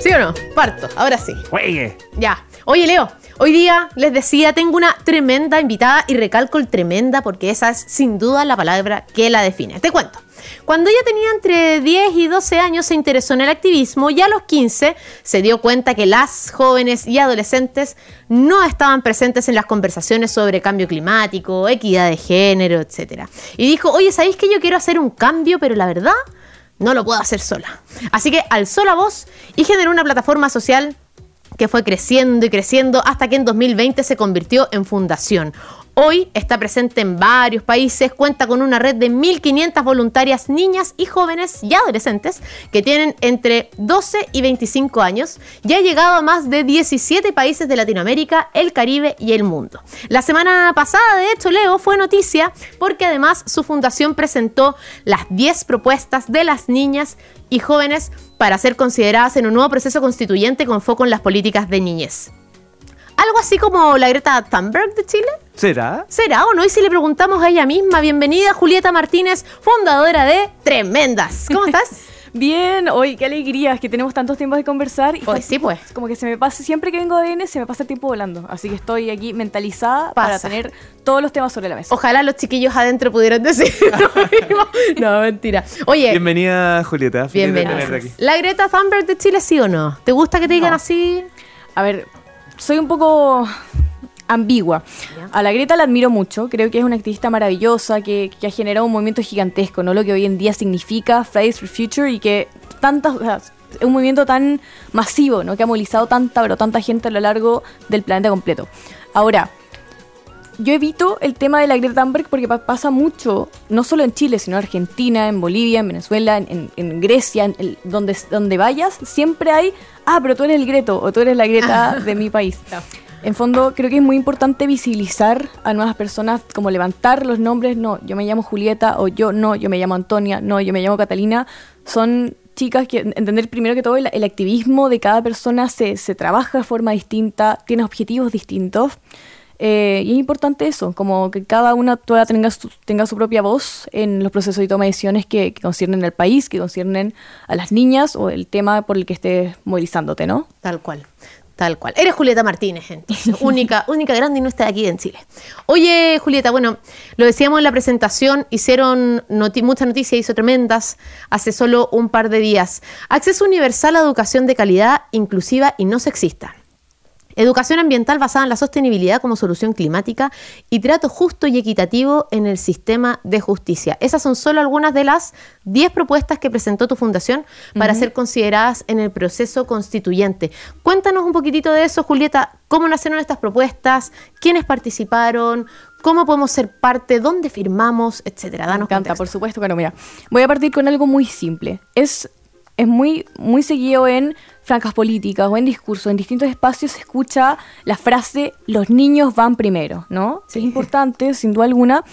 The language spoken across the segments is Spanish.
¿Sí o no? Parto, ahora sí. Juegue. Ya. Oye, Leo, hoy día les decía, tengo una tremenda invitada y recalco el tremenda porque esa es sin duda la palabra que la define. Te cuento. Cuando ella tenía entre 10 y 12 años se interesó en el activismo y a los 15 se dio cuenta que las jóvenes y adolescentes no estaban presentes en las conversaciones sobre cambio climático, equidad de género, etc. Y dijo, oye, ¿sabéis que yo quiero hacer un cambio, pero la verdad no lo puedo hacer sola? Así que alzó la voz y generó una plataforma social que fue creciendo y creciendo hasta que en 2020 se convirtió en fundación. Hoy está presente en varios países, cuenta con una red de 1.500 voluntarias niñas y jóvenes y adolescentes que tienen entre 12 y 25 años y ha llegado a más de 17 países de Latinoamérica, el Caribe y el mundo. La semana pasada, de hecho, Leo fue noticia porque además su fundación presentó las 10 propuestas de las niñas y jóvenes para ser consideradas en un nuevo proceso constituyente con foco en las políticas de niñez. Algo así como la Greta Thunberg de Chile. ¿Será? ¿Será o no? Y si le preguntamos a ella misma, bienvenida Julieta Martínez, fundadora de Tremendas. ¿Cómo estás? Bien, hoy qué alegría, es que tenemos tantos tiempos de conversar. Y pues sí, pues. Como que se me pasa, siempre que vengo a DN se me pasa el tiempo volando. Así que estoy aquí mentalizada para tener todos los temas sobre la mesa. Ojalá los chiquillos adentro pudieran decir No, mentira. Oye. Bienvenida, Julieta. Bienvenida. ¿La Greta Thunberg de Chile sí o no? ¿Te gusta que te digan así? A ver, soy un poco ambigua. A la Greta la admiro mucho, creo que es una activista maravillosa que, ha generado un movimiento gigantesco, ¿no? Lo que hoy en día significa Fridays for Future y que tantas, es un movimiento tan masivo, ¿no? Que ha movilizado tanta, pero tanta gente a lo largo del planeta completo. Ahora, yo evito el tema de la Greta Thunberg porque pasa mucho, no solo en Chile, sino en Argentina, en Bolivia, en Venezuela, en, Grecia, en donde, donde vayas, siempre hay, ah, pero tú eres el Greto o tú eres la Greta de mi país. En fondo, creo que es muy importante visibilizar a nuevas personas, como levantar los nombres, no, yo me llamo Julieta, o yo no, yo me llamo Antonia, no, yo me llamo Catalina. Son chicas que entender primero que todo el, activismo de cada persona se, se, trabaja de forma distinta, tiene objetivos distintos. Eh, y es importante eso, como que cada una tenga su, tenga su propia voz en los procesos de toma de decisiones que, que conciernen al país, que conciernen a las niñas o el tema por el que estés movilizándote, ¿no? Tal cual. Tal cual. Eres Julieta Martínez, entonces. única, única grande y no está aquí en Chile. Oye, Julieta, bueno, lo decíamos en la presentación, hicieron muchas noticias, hizo tremendas hace solo un par de días. Acceso universal a educación de calidad, inclusiva y no sexista. Educación ambiental basada en la sostenibilidad como solución climática y trato justo y equitativo en el sistema de justicia. Esas son solo algunas de las 10 propuestas que presentó tu fundación para ser consideradas en el proceso constituyente. Cuéntanos un poquitito de eso, Julieta. ¿Cómo nacieron estas propuestas? ¿Quiénes participaron? ¿Cómo podemos ser parte? ¿Dónde firmamos? Etcétera. Danos Me encanta, por supuesto. Bueno, mira, voy a partir con algo muy simple. Es es muy, muy seguido en francas políticas o en discursos, en distintos espacios se escucha la frase los niños van primero, ¿no? Es importante, sin duda alguna,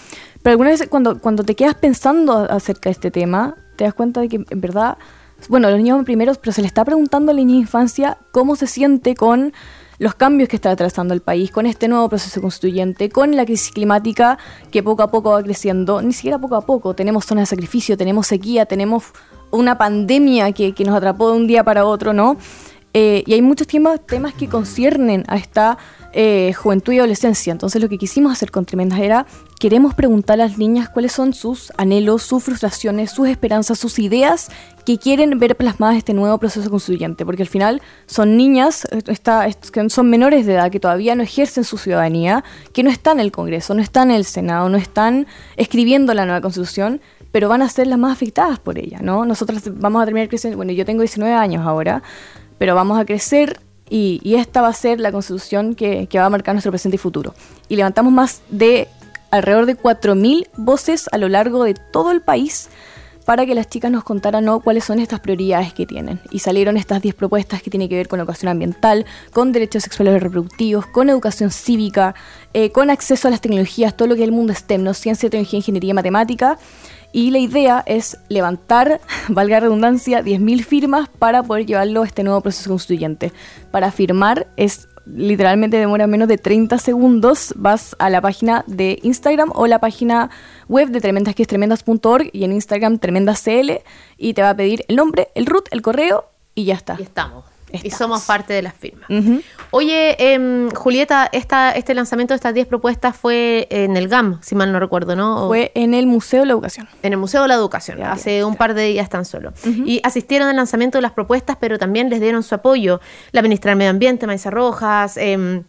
pero algunas veces cuando, cuando te quedas pensando acerca de este tema, te das cuenta de que en verdad, bueno, los niños van primero, pero se le está preguntando a la niña de infancia cómo se siente con los cambios que está atravesando el país, con este nuevo proceso constituyente, con la crisis climática que poco a poco va creciendo, ni siquiera poco a poco, tenemos zonas de sacrificio, tenemos sequía, tenemos una pandemia que, nos atrapó de un día para otro, ¿no? Eh, y hay muchos temas, temas que conciernen a esta eh, juventud y adolescencia. Entonces lo que quisimos hacer con Tremendas era, queremos preguntar a las niñas cuáles son sus anhelos, sus frustraciones, sus esperanzas, sus ideas que quieren ver plasmadas este nuevo proceso constituyente, porque al final son niñas, está, son menores de edad que todavía no ejercen su ciudadanía, que no están en el Congreso, no están en el Senado, no están escribiendo la nueva constitución, pero van a ser las más afectadas por ella, ¿no? Nosotros vamos a terminar creciendo, bueno, yo tengo 19 años ahora, pero vamos a crecer y, esta va a ser la constitución que, va a marcar nuestro presente y futuro. Y levantamos más de alrededor de 4.000 voces a lo largo de todo el país para que las chicas nos contaran ¿no? cuáles son estas prioridades que tienen. Y salieron estas 10 propuestas que tienen que ver con educación ambiental, con derechos sexuales y reproductivos, con educación cívica, eh, con acceso a las tecnologías, todo lo que es el mundo STEM, ciencia, tecnología, ingeniería, matemática. Y la idea es levantar, valga la redundancia, 10.000 firmas para poder llevarlo a este nuevo proceso constituyente. Para firmar es literalmente demora menos de 30 segundos. Vas a la página de Instagram o la página web de tremendas que y en Instagram tremendascl y te va a pedir el nombre, el root, el correo y ya está. Y estamos. Y somos parte de las firmas. Ujú. Oye, em, Julieta, esta, este lanzamiento de estas 10 propuestas fue en el GAM, si mal no recuerdo, ¿no? O- Fue en el Museo de la Educación. en el Museo de la Educación, Ya, hace ya, un par de días tan solo. Y asistieron al lanzamiento de las propuestas, pero también les dieron su apoyo la ministra del Medio Ambiente, Maisa Rojas, em,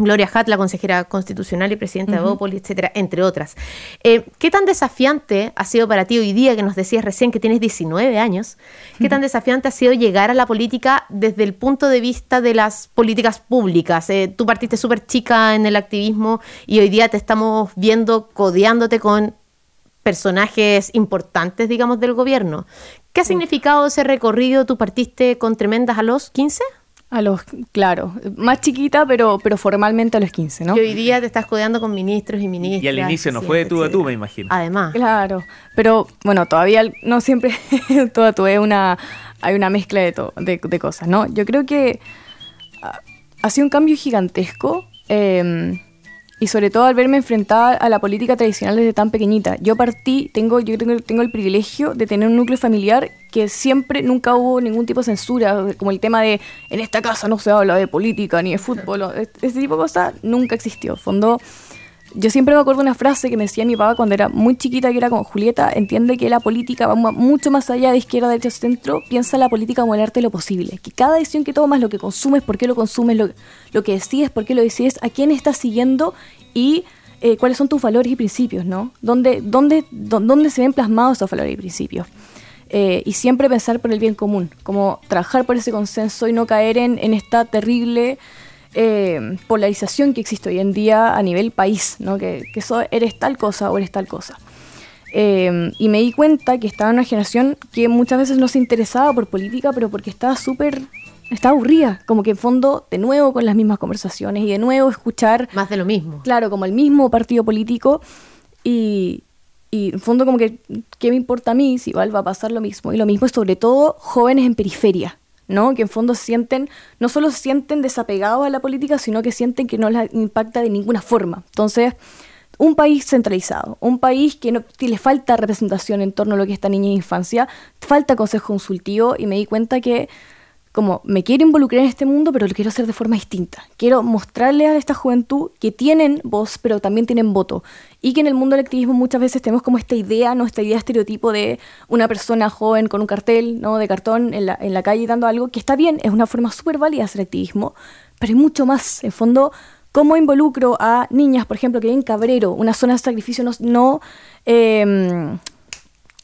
Gloria Hatt, la consejera constitucional y presidenta de Bópoli, etcétera, entre otras. Eh, ¿Qué tan desafiante ha sido para ti hoy día, que nos decías recién que tienes 19 años, qué tan desafiante ha sido llegar a la política desde el punto de vista de las políticas públicas? Eh, tú partiste súper chica en el activismo y hoy día te estamos viendo codeándote con personajes importantes, digamos, del gobierno. ¿Qué ha significado ese recorrido? ¿Tú partiste con tremendas a los 15? A los, claro, más chiquita, pero, pero formalmente a los 15, ¿no? Y hoy día te estás codeando con ministros y ministras. Y al inicio no fue de tú a tú, me imagino. Además. Claro, pero bueno, todavía no siempre todo tú es una hay una mezcla de, to- de, de cosas, ¿no? Yo creo que ha, ha sido un cambio gigantesco eh, y sobre todo al verme enfrentada a la política tradicional desde tan pequeñita. Yo partí, tengo yo tengo, tengo el privilegio de tener un núcleo familiar que siempre nunca hubo ningún tipo de censura, como el tema de en esta casa no se habla de política ni de fútbol, o es- ese tipo de cosas nunca existió. Fondo yo siempre me acuerdo una frase que me decía mi papá cuando era muy chiquita, que era como, Julieta, entiende que la política va mu- mucho más allá de izquierda, derecha, centro, piensa la política como el arte de lo posible. Que cada decisión que tomas, lo que consumes, por qué lo consumes, lo, lo que decides, por qué lo decides, a quién estás siguiendo y eh, cuáles son tus valores y principios, ¿no? ¿Dónde, dónde, dó- dónde se ven plasmados esos valores y principios? Eh, y siempre pensar por el bien común, como trabajar por ese consenso y no caer en, en esta terrible eh, polarización que existe hoy en día a nivel país, ¿no? que, que eres tal cosa o eres tal cosa. Eh, y me di cuenta que estaba en una generación que muchas veces no se interesaba por política, pero porque estaba súper, estaba aburrida, como que en fondo de nuevo con las mismas conversaciones y de nuevo escuchar Más de lo mismo. claro, como el mismo partido político y, y en fondo como que, ¿qué me importa a mí si igual va a pasar lo mismo? Y lo mismo es sobre todo jóvenes en periferia, ¿no? Que en fondo sienten, no solo se sienten desapegados a la política, sino que sienten que no les impacta de ninguna forma. Entonces, un país centralizado, un país que, no, le falta representación en torno a lo que es esta niña de infancia, falta consejo consultivo y me di cuenta que como me quiero involucrar en este mundo, pero lo quiero hacer de forma distinta. Quiero mostrarle a esta juventud que tienen voz, pero también tienen voto. Y que en el mundo del activismo muchas veces tenemos como esta idea, ¿no? Esta idea estereotipo de una persona joven con un cartel, ¿no? De cartón en la, en la calle dando algo, que está bien, es una forma súper válida de hacer activismo, pero hay mucho más. En fondo, ¿cómo involucro a niñas, por ejemplo, que viven en Cabrero, una zona de sacrificio no... em,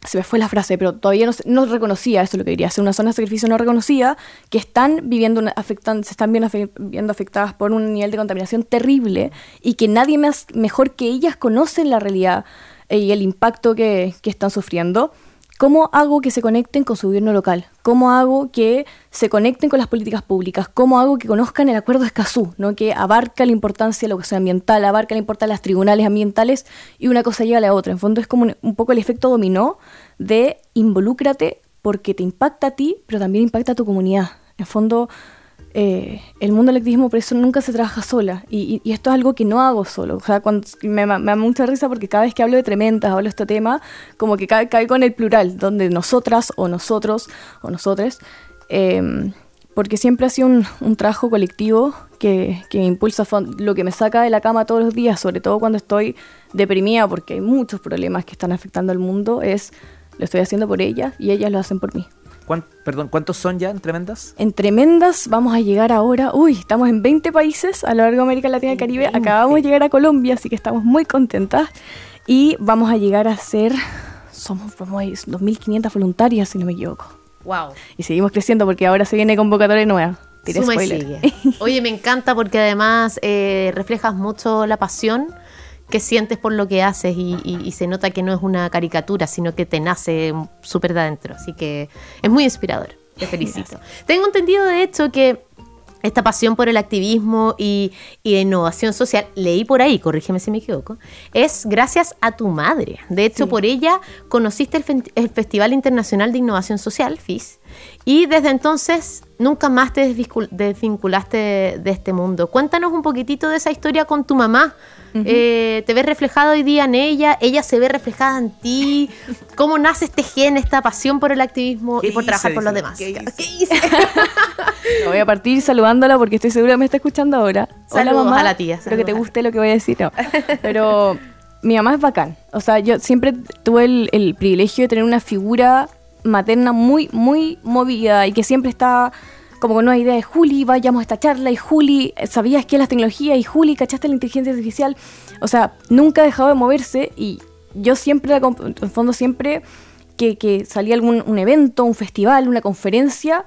se me fue la frase, pero todavía no, no reconocía, eso es lo que quería hacer, una zona de sacrificio no reconocida, que están viviendo, afectan, se están viendo, viendo afectadas por un nivel de contaminación terrible y que nadie más mejor que ellas conocen la realidad eh, y el impacto que, que están sufriendo. ¿Cómo hago que se conecten con su gobierno local? ¿Cómo hago que se conecten con las políticas públicas? ¿Cómo hago que conozcan el acuerdo de Escazú, ¿no? que abarca la importancia de la educación ambiental, abarca la importancia de las tribunales ambientales y una cosa lleva a la otra? En fondo es como un, un poco el efecto dominó de involúcrate porque te impacta a ti, pero también impacta a tu comunidad. En fondo, eh, el mundo del activismo por eso nunca se trabaja sola. Y, esto es algo que no hago solo. O sea, cuando, me, da mucha risa porque cada vez que hablo de tremendas, hablo de este tema, como que cae, cae con el plural, donde nosotras o nosotros o nosotres. eh, porque siempre ha sido un, trabajo colectivo que, que impulsa, lo que me saca de la cama todos los días, sobre todo cuando estoy deprimida porque hay muchos problemas que están afectando al mundo, es lo estoy haciendo por ellas y ellas lo hacen por mí. ¿Cuán- perdón, ¿cuántos son ya en tremendas? En tremendas vamos a llegar ahora, uy, estamos en 20 países a lo largo de América Latina y Caribe, 20. acabamos de llegar a Colombia, así que estamos muy contentas y vamos a llegar a ser, somos ir 2.500 voluntarias si no me equivoco. Wow. Y seguimos creciendo porque ahora se viene convocatoria nueva. Suma y spoiler. sigue. Oye, me encanta porque además eh, reflejas mucho la pasión que sientes por lo que haces y, y- y se nota que no es una caricatura, sino que te nace súper de adentro. Así que es muy inspirador. Te felicito. Tengo entendido, de hecho, que esta pasión por el activismo y, y la innovación social, leí por ahí, corrígeme si me equivoco, es gracias a tu madre. De hecho, Sí. por ella conociste el, Festival Internacional de Innovación Social, FIS, y desde entonces nunca más te desvincul- desvinculaste de, de este mundo. Cuéntanos un poquitito de esa historia con tu mamá. Eh, ¿Te ves reflejado hoy día en ella? ¿Ella se ve reflejada en ti? ¿Cómo nace este gen, esta pasión por el activismo y ¿Qué por trabajar por los demás? ¿qué hice? ¿Qué hice? Voy a partir saludándola porque estoy segura que me está escuchando ahora. Saludos a la tía, Espero que te guste lo que voy a decir. No. Pero mi mamá es bacán. O sea, yo siempre tuve el, el privilegio de tener una figura materna muy, muy movida y que siempre está como con una idea de Juli, vayamos a esta charla y Juli, ¿sabías qué es la tecnología? Y Juli, ¿cachaste la inteligencia artificial? O sea, nunca ha dejado de moverse y yo siempre, en fondo siempre que, que salía algún un evento, un festival, una conferencia,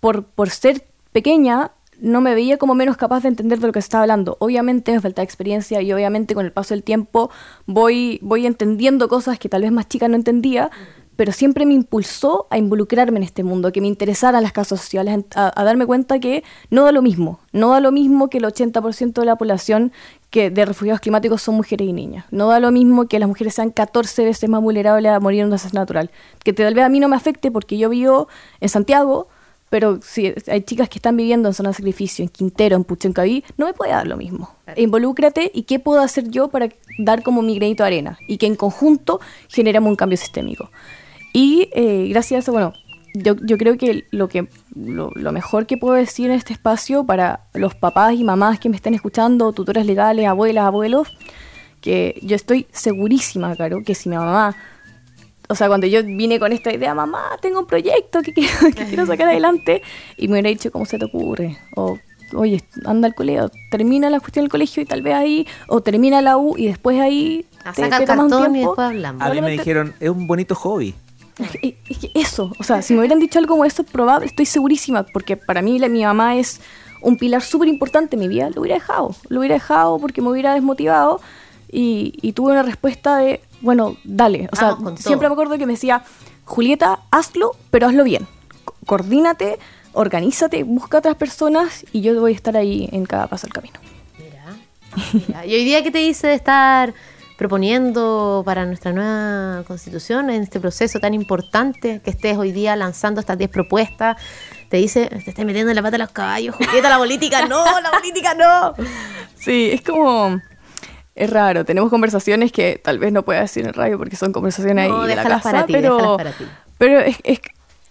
por, por ser pequeña, no me veía como menos capaz de entender de lo que se estaba hablando. Obviamente me faltaba experiencia y obviamente con el paso del tiempo voy, voy entendiendo cosas que tal vez más chica no entendía, pero siempre me impulsó a involucrarme en este mundo, que me interesaran las causas sociales, a, a darme cuenta que no da lo mismo, no da lo mismo que el 80% de la población que de refugiados climáticos son mujeres y niñas. No da lo mismo que las mujeres sean 14 veces más vulnerables a morir en un desastre natural. Que tal vez a mí no me afecte porque yo vivo en Santiago, pero si hay chicas que están viviendo en zona de sacrificio, en Quintero, en Puchoncaví, no me puede dar lo mismo. Claro. Involúcrate y qué puedo hacer yo para dar como mi granito de arena y que en conjunto generemos un cambio sistémico. Y eh, gracias a eso, bueno, yo, yo creo que lo, que lo, lo mejor que puedo decir en este espacio para los papás y mamás que me estén escuchando, tutoras legales, abuelas, abuelos, que yo estoy segurísima, Caro, que si mi mamá o sea, cuando yo vine con esta idea, mamá, tengo un proyecto que quiero, que quiero sacar adelante, y me hubiera dicho, ¿cómo se te ocurre? O, oye, anda al colegio, termina la cuestión del colegio y tal vez ahí, o termina la U y después ahí. Ah, te- saca te el un cartón y tiempo. después hablamos. A mí me dijeron, es un bonito hobby. Es que- es que Eso, o sea, si me hubieran dicho algo como eso, probable, estoy segurísima, porque para mí la- mi mamá es un pilar súper importante en mi vida, lo hubiera dejado, lo hubiera dejado porque me hubiera desmotivado y, y tuve una respuesta de, bueno, dale, o sea, con siempre todo. me acuerdo que me decía, Julieta, hazlo, pero hazlo bien, Co- coordínate, organízate, busca otras personas y yo voy a estar ahí en cada paso del camino. Mira, mira. ¿Y hoy día qué te dice de estar proponiendo para nuestra nueva constitución en este proceso tan importante que estés hoy día lanzando estas 10 propuestas? Te dice, te estás metiendo en la pata a los caballos, Julieta, la política no, la política no. Sí, es como... Es raro, tenemos conversaciones que tal vez no pueda decir en el radio porque son conversaciones No, ahí de la casa, para ti, pero, déjalas para ti. pero es, es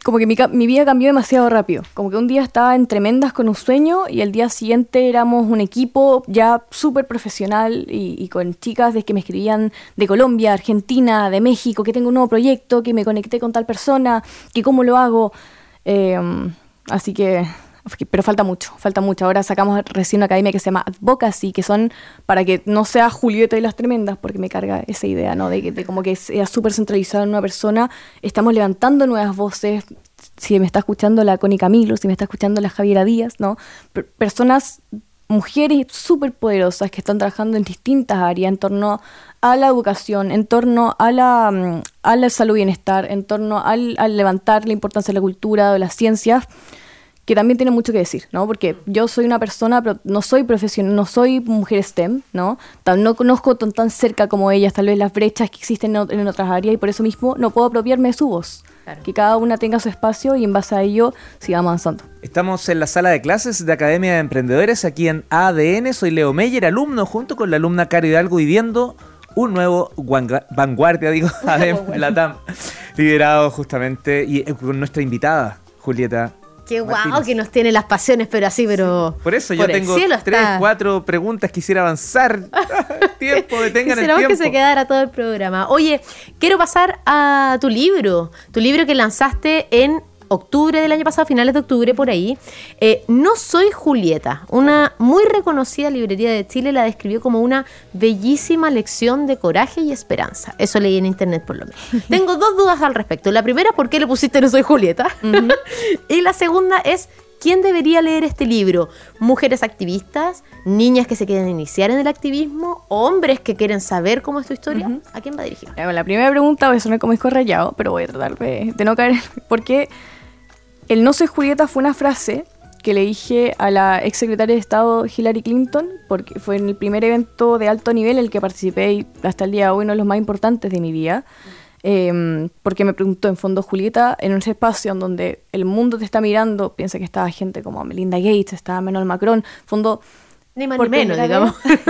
como que mi, mi vida cambió demasiado rápido. Como que un día estaba en tremendas con un sueño y el día siguiente éramos un equipo ya súper profesional y, y con chicas de que me escribían de Colombia, Argentina, de México, que tengo un nuevo proyecto, que me conecté con tal persona, que cómo lo hago. Eh, así que, pero falta mucho, falta mucho. Ahora sacamos recién una academia que se llama Advocacy, que son para que no sea Julieta y las tremendas, porque me carga esa idea, ¿no? De, de como que sea súper centralizado en una persona. Estamos levantando nuevas voces. Si me está escuchando la Connie Camilo, si me está escuchando la Javiera Díaz, ¿no? Per- personas mujeres súper poderosas que están trabajando en distintas áreas en torno a la educación, en torno a la, mm, a salud y bienestar, en torno al, al levantar la importancia de la cultura, de las ciencias, que también tiene mucho que decir, ¿no? Porque yo soy una persona, pero no soy profesional, no soy mujer STEM, ¿no? No conozco tan, tan cerca como ellas, tal vez las brechas que existen en, ot- en otras áreas y por eso mismo no puedo apropiarme de su voz. Claro. Que cada una tenga su espacio y en base a ello sigamos avanzando. Estamos en la sala de clases de Academia de Emprendedores aquí en ADN. Soy Leo Meyer, alumno junto con la alumna Caro Hidalgo viviendo un nuevo vanguardia, digo, ADEM Latam, liderado justamente y eh, con nuestra invitada, Julieta. Qué guau que nos tiene las pasiones, pero así, pero. Por eso yo tengo tres, cuatro preguntas, quisiera avanzar. tiempo, detengan el tiempo. que se quedara todo el programa. Oye, quiero pasar a tu libro, tu libro que lanzaste en octubre del año pasado, finales de octubre por ahí. Eh, no soy Julieta, una muy reconocida librería de Chile la describió como una bellísima lección de coraje y esperanza. Eso leí en internet por lo menos. Tengo dos dudas al respecto. La primera, ¿por qué le pusiste no soy Julieta? y la segunda es, ¿quién debería leer este libro? ¿Mujeres activistas? ¿Niñas que se quieren iniciar en el activismo? ¿Hombres que quieren saber cómo es tu historia? ¿A quién va dirigido? Bueno, La primera pregunta voy a sonar como disco rayado, pero voy a tratar de, de no caer. Porque el no soy Julieta fue una frase que le dije a la ex secretaria de Estado Hillary Clinton, porque fue en el primer evento de alto nivel en el que participé y hasta el día de hoy uno de los más importantes de mi vida. Eh, porque me preguntó en fondo Julieta, en ese espacio en donde el mundo te está mirando, piensa que estaba gente como Melinda Gates, estaba Manuel Macron, fondo Ni más ni menos, digamos.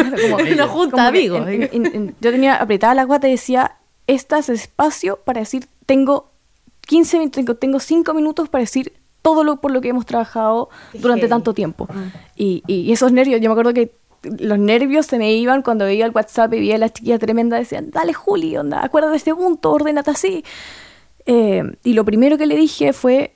como- junta amigos. en- en- en- yo tenía apretada la guata y decía, este es el espacio para decir, tengo 15 minutos, tengo, tengo 5 minutos para decir todo lo por lo que hemos trabajado durante tanto tiempo. Y, y esos nervios, yo me acuerdo que los nervios se me iban cuando veía el WhatsApp y veía a la chiquilla tremenda, decían, dale Juli, onda, acuérdate de este punto, ordénate así. Eh, y lo primero que le dije fue,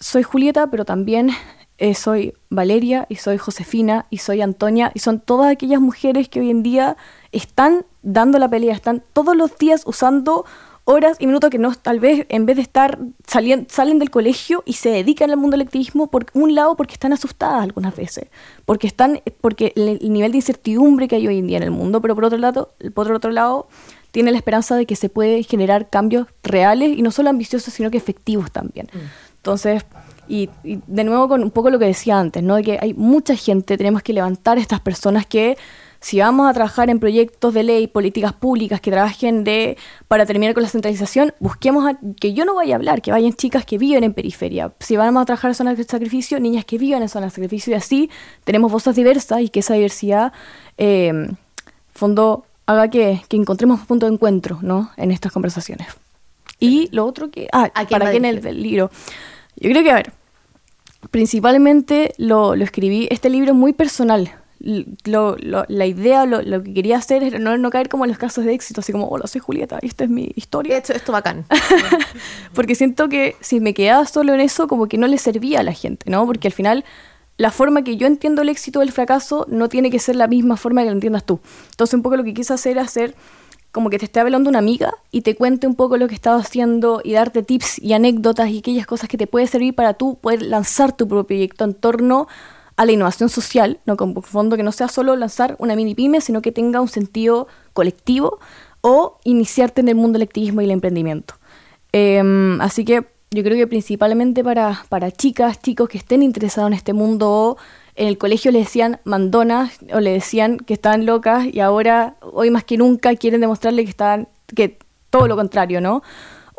soy Julieta, pero también eh, soy Valeria y soy Josefina y soy Antonia y son todas aquellas mujeres que hoy en día están dando la pelea, están todos los días usando horas y minutos que no tal vez en vez de estar salien- salen del colegio y se dedican al mundo del activismo por un lado porque están asustadas algunas veces porque están porque el, el nivel de incertidumbre que hay hoy en día en el mundo pero por otro lado por otro lado tiene la esperanza de que se puede generar cambios reales y no solo ambiciosos sino que efectivos también. Entonces y, y de nuevo con un poco lo que decía antes no de que hay mucha gente tenemos que levantar a estas personas que si vamos a trabajar en proyectos de ley, políticas públicas que trabajen de para terminar con la centralización, busquemos a- que yo no vaya a hablar, que vayan chicas que viven en periferia. Si vamos a trabajar en zonas de sacrificio, niñas que vivan en zonas de sacrificio y así tenemos voces diversas y que esa diversidad, eh, fondo, haga que, que encontremos punto de encuentro ¿no? en estas conversaciones. Y lo otro que... Ah, ¿A quién para en el libro. Yo creo que, a ver, principalmente lo, lo escribí, este libro es muy personal. Lo- lo- la idea, lo, lo que quería hacer era no, no caer como en los casos de éxito, así como, hola, soy Julieta, y esta es mi historia. Esto, esto bacán. Porque siento que si me quedaba solo en eso, como que no le servía a la gente, ¿no? Porque al final, la forma que yo entiendo el éxito o el fracaso no tiene que ser la misma forma que lo entiendas tú. Entonces, un poco lo que quise hacer era hacer como que te esté hablando una amiga y te cuente un poco lo que estaba haciendo y darte tips y anécdotas y aquellas cosas que te puede servir para tú poder lanzar tu propio proyecto en torno a la innovación social, no como fondo que no sea solo lanzar una mini pyme, sino que tenga un sentido colectivo o iniciarte en el mundo del activismo y el emprendimiento. Em, así que yo creo que principalmente para, para chicas, chicos que estén interesados en este mundo o en el colegio le decían mandonas o le decían que estaban locas y ahora, hoy más que nunca, quieren demostrarle que están, que todo lo contrario, ¿no?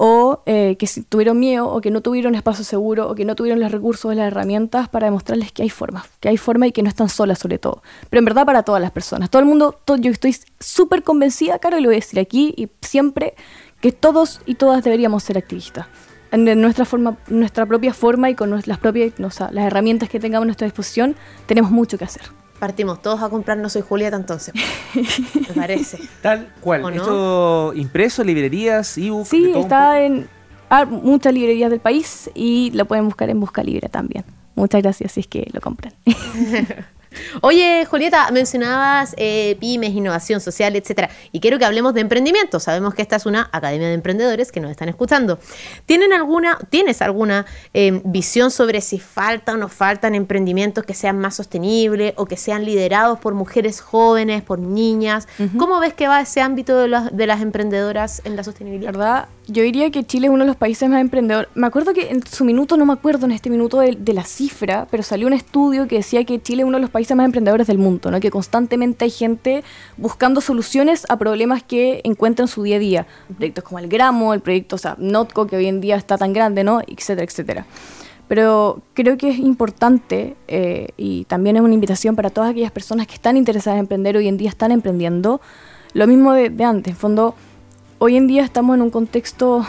O eh, que tuvieron miedo o que no tuvieron espacio seguro o que no tuvieron los recursos o las herramientas para demostrarles que hay formas, que hay forma y que no están solas sobre todo. Pero en verdad para todas las personas. Todo el mundo, todo- yo estoy súper convencida, claro, y lo voy a decir aquí y siempre, que todos y todas deberíamos ser activistas. En nuestra forma, nuestra propia forma y con las propias, o las herramientas que tengamos a nuestra disposición, tenemos mucho que hacer. Partimos todos a comprar No Soy Julieta entonces. Me parece. Tal cual. ¿O no? Esto impreso, librerías, ebook. de Sí, está en ah, muchas librerías del país y lo pueden buscar en Busca Libre también. Muchas gracias si es que lo compran. Oye, Julieta, mencionabas eh, pymes, innovación social, etcétera, y quiero que hablemos de emprendimiento. Sabemos que esta es una academia de emprendedores que nos están escuchando. ¿Tienen alguna, tienes alguna eh, visión sobre si falta o no faltan emprendimientos que sean más sostenibles o que sean liderados por mujeres jóvenes, por niñas? ¿Cómo ves que va ese ámbito de, las- de las emprendedoras en la La sostenibilidad? verdad, yo diría que Chile es uno de los países más emprendedores. Me acuerdo que en su minuto, no me acuerdo en este minuto de, de la cifra, pero salió un estudio que decía que Chile es uno de los países más emprendedores del mundo, ¿no? que constantemente hay gente buscando soluciones a problemas que encuentran en su día a día. Proyectos como el Gramo, el proyecto, o sea, Notco, que hoy en día está tan grande, ¿no? etcétera, etcétera. Pero creo que es importante eh, y también es una invitación para todas aquellas personas que están interesadas en emprender hoy en día, están emprendiendo. Lo mismo de, de antes, en fondo, hoy en día estamos en un contexto,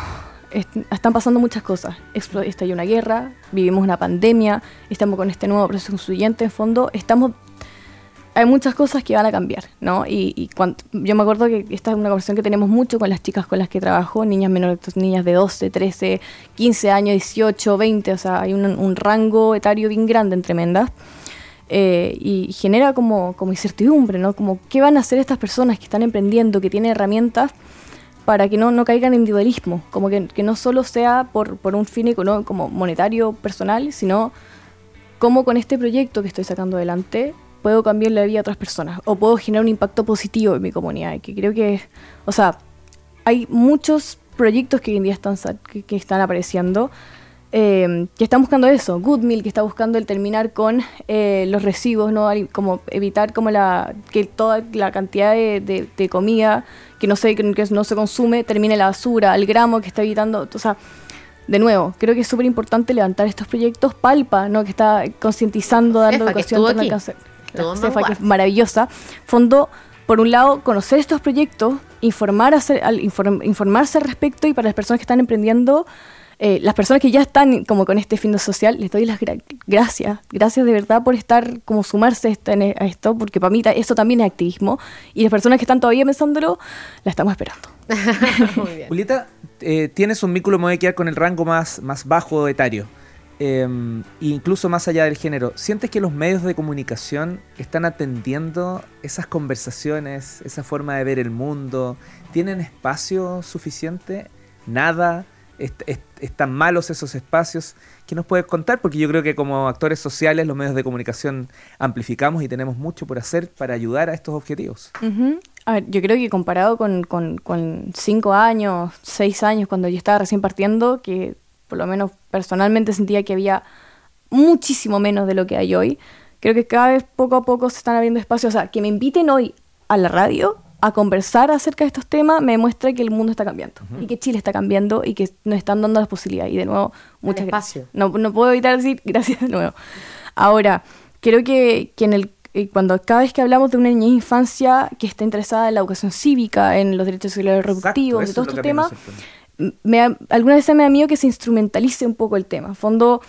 est- están pasando muchas cosas. Estalló una guerra, vivimos una pandemia, estamos con este nuevo proceso constituyente, en fondo, estamos... Hay muchas cosas que van a cambiar, ¿no? Y, y cuan- yo me acuerdo que esta es una conversación que tenemos mucho con las chicas con las que trabajo, niñas menores, niñas de 12, 13, 15 años, 18, 20, o sea, hay un, un rango etario bien grande en tremendas. Eh, y genera como, como incertidumbre, ¿no? Como qué van a hacer estas personas que están emprendiendo, que tienen herramientas para que no, no caigan en individualismo, como que, que no solo sea por, por un fin económico, como monetario personal, sino cómo con este proyecto que estoy sacando adelante puedo cambiar la vida a otras personas o puedo generar un impacto positivo en mi comunidad. Que creo que, o sea, hay muchos proyectos que hoy en día están, que, que están apareciendo eh, que están buscando eso. Goodmill, que está buscando el terminar con eh, los residuos, ¿no? Como evitar como la que toda la cantidad de, de- de comida que no, se, que no se consume termine la basura, el gramo que está evitando, o sea, de nuevo, creo que es súper importante levantar estos proyectos. Palpa, ¿no? Que está concientizando, dando Jefa, que educación estuvo aquí. la que es maravillosa. Fondo, por un lado, conocer estos proyectos, informar, hacer- al- inform- informarse al respecto y para las personas que están emprendiendo, eh, las personas que ya están como con este fin social, les doy las gra- gracias. Gracias de verdad por estar, como sumarse a esta- a esto, porque para mí eso también es activismo. Y las personas que están todavía pensándolo, la estamos esperando. Muy bien. Julieta, eh, tienes un vínculo, me voy a quedar con el rango más, más bajo etario, eh, incluso más allá del género. ¿Sientes que los medios de comunicación están atendiendo esas conversaciones, esa forma de ver el mundo? ¿Tienen espacio suficiente? ¿Nada? Est- est- ¿Están malos esos espacios? ¿Qué nos puedes contar? Porque yo creo que como actores sociales los medios de comunicación amplificamos y tenemos mucho por hacer para ayudar a estos objetivos. Yo creo que comparado con, con, con cinco años, seis años, cuando yo estaba recién partiendo, que por lo menos personalmente sentía que había muchísimo menos de lo que hay hoy, creo que cada vez poco a poco se están abriendo espacios. O sea, que me inviten hoy a la radio a conversar acerca de estos temas me demuestra que el mundo está cambiando y que Chile está cambiando y que nos están dando las posibilidades. Y de nuevo, muchas gracias. No, no puedo evitar decir gracias de nuevo. Ahora, creo que, que en el, eh, cuando cada vez que hablamos de una niñez infancia que está interesada en la educación cívica, en los derechos sexuales reproductivos, de todos estos temas, me da- alguna vez me da miedo que se instrumentalice un poco el tema. Fondo,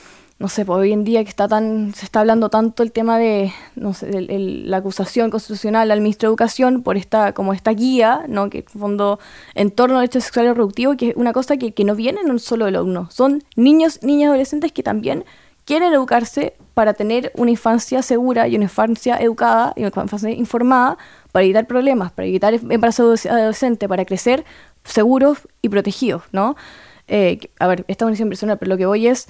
no sé, pues hoy en día que está tan, se está hablando tanto el tema de, no sé, la acusación constitucional al ministro de Educación por esta, como esta guía, ¿no? Que en fondo, en torno al derecho sexual y reproductivo, que es una cosa que, que no viene no solo del alumno, son niños, niñas, adolescentes que también quieren educarse para tener una infancia segura y una infancia educada y una infancia informada para evitar problemas, para evitar embarazo adoles- adolescente, para crecer seguros y protegidos, ¿no? Eh, a ver, esta es personal, pero lo que voy es,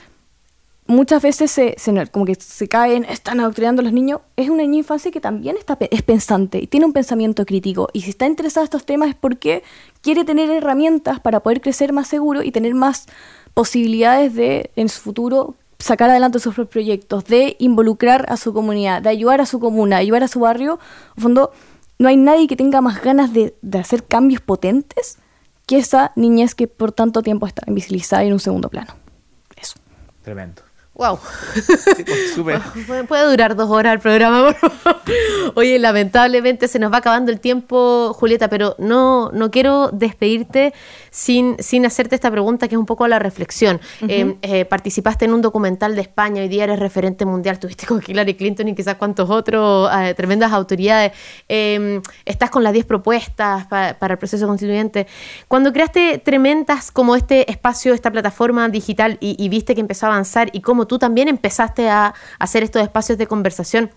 muchas veces se, se- como que se caen, están adoctrinando a los niños, es una niña infancia que también está, es pensante y tiene un pensamiento crítico. Y si está interesada en estos temas es porque quiere tener herramientas para poder crecer más seguro y tener más posibilidades de, en su futuro, sacar adelante sus propios proyectos, de involucrar a su comunidad, de ayudar a su comuna, ayudar a su barrio. En fondo, no hay nadie que tenga más ganas de, de hacer cambios potentes que esa niñez que por tanto tiempo está invisibilizada y en un segundo plano. Eso. Tremendo. Wow. Sí, pues. Puede, puede durar dos horas el programa, por favor. Oye, lamentablemente se nos va acabando el tiempo, Julieta, pero no, no quiero despedirte sin, sin hacerte esta pregunta que es un poco a la reflexión. Eh, eh, participaste en un documental de España, hoy día eres referente mundial, tuviste con Hillary Clinton y quizás cuantos otros, eh, tremendas autoridades. Eh, estás con las 10 propuestas pa- para el proceso constituyente. Cuando creaste tremendas como este espacio, esta plataforma digital y, y viste que empezó a avanzar y cómo tú también empezaste a hacer estos espacios de conversación,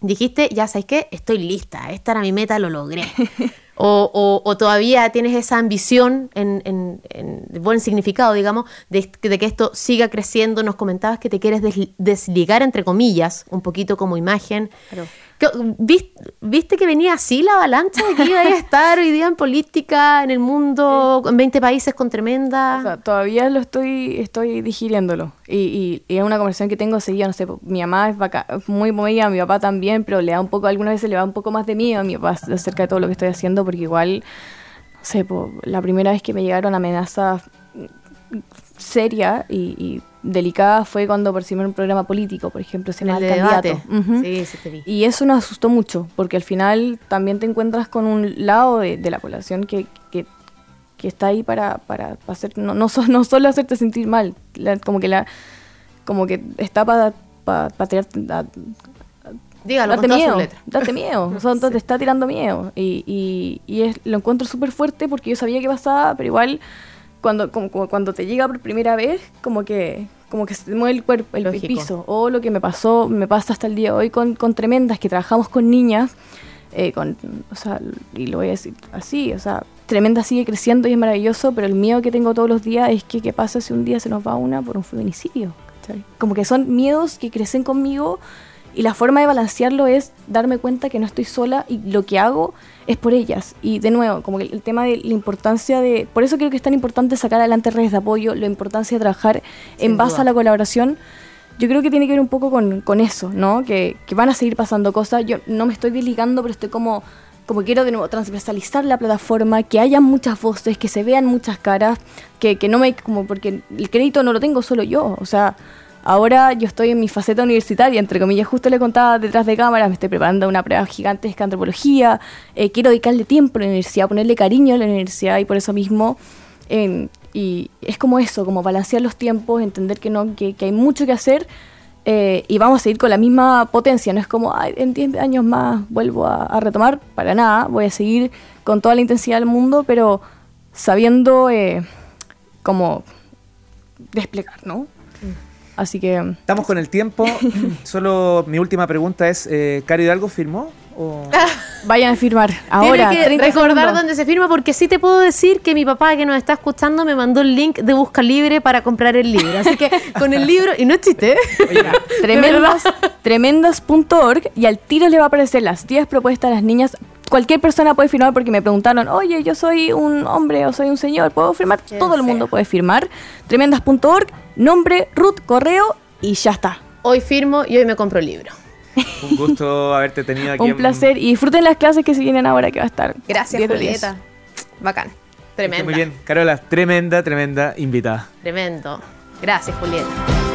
dijiste, ya sabes qué, estoy lista, esta era mi meta, lo logré. O, o- o todavía tienes esa ambición en, en- en buen significado, digamos, de, de que esto siga creciendo. Nos comentabas que te quieres desli- desligar, entre comillas, un poquito como imagen. Claro. ¿Qué- vis- ¿Viste que venía así la avalancha de que iba a estar hoy día en política, en el mundo, en 20 países con tremenda... O sea, todavía lo estoy, estoy digiriéndolo. Y, y- y es una conversación que tengo seguida, no sé, mi mamá es vaca- muy movida, mi papá también, pero le da un poco, algunas veces le da un poco más de miedo a mi papá acerca de todo lo que estoy haciendo, porque igual, no sé, po, la primera vez que me llegaron amenazas serias y, y delicadas fue cuando participé en un programa político, por ejemplo, se llama el El Candidato. debate. Ujú. Sí, sí te vi. Y eso nos asustó mucho, porque al final también te encuentras con un lado de, de la población que, que, que está ahí para, para hacer, no, no, so- no solo hacerte sentir mal, la- como que la como que está para pa, pa Dígalo con sus miedo, darte miedo, o sea, te está tirando miedo. Y, y, y es, lo encuentro súper fuerte porque yo sabía que pasaba, pero igual cuando, como, cuando te llega por primera vez, como que como que se te mueve el cuerpo, el, el piso. O lo que me pasó, me pasa hasta el día de hoy con, con tremendas, que trabajamos con niñas, eh, con, o sea, y lo voy a decir así, o sea, tremenda sigue creciendo y es maravilloso, pero el miedo que tengo todos los días es que qué pasa si un día se nos va una por un feminicidio. ¿cachai? Como que son miedos que crecen conmigo y la forma de balancearlo es darme cuenta que no estoy sola y lo que hago es por ellas. Y de nuevo, como que el tema de la importancia de... Por eso creo que es tan importante sacar adelante redes de apoyo, la importancia de trabajar Sin en base duda. a la colaboración. Yo creo que tiene que ver un poco con, con eso, ¿no? Que, que van a seguir pasando cosas. Yo no me estoy desligando, pero estoy como, como quiero de nuevo transversalizar la plataforma, que haya muchas voces, que se vean muchas caras, que, que no me... como Porque el crédito no lo tengo solo yo, o sea Ahora yo estoy en mi faceta universitaria, entre comillas, justo le contaba detrás de cámaras, me estoy preparando una prueba gigantesca de antropología, eh, quiero dedicarle tiempo a la universidad, ponerle cariño a la universidad y por eso mismo, eh, y es como eso, como balancear los tiempos, entender que, no, que, hay mucho que hacer eh, y vamos a seguir con la misma potencia, no es como, Ay, en 10 años más vuelvo a, retomar, para nada, voy a seguir con toda la intensidad del mundo, pero sabiendo eh, cómo desplegar, ¿no? Así que Estamos con el tiempo. Solo mi última pregunta es, eh, ¿Caro Hidalgo firmó? O... vayan a firmar ahora. Tiene que 30 recordar segundos. dónde se firma porque sí te puedo decir que mi papá que nos está escuchando me mandó el link de Busca Libre para comprar el libro. Así que con el libro, y no es chiste, ¿eh? Tremendas, tremendas.org y al tiro le va a aparecer las 10 propuestas a las niñas. Cualquier persona puede firmar porque me preguntaron, oye, yo soy un hombre o soy un señor, ¿puedo firmar? Quien Todo el mundo puede firmar. Tremendas.org, nombre, root, correo y ya está. Hoy firmo y hoy me compro el libro. Un gusto haberte tenido aquí. Un placer y disfruten las clases que se vienen ahora que va a estar. Gracias, 10 de 10. Julieta. Bacán. Tremenda. Muy bien. Carola, tremenda, tremenda invitada. Tremendo. Gracias, Julieta.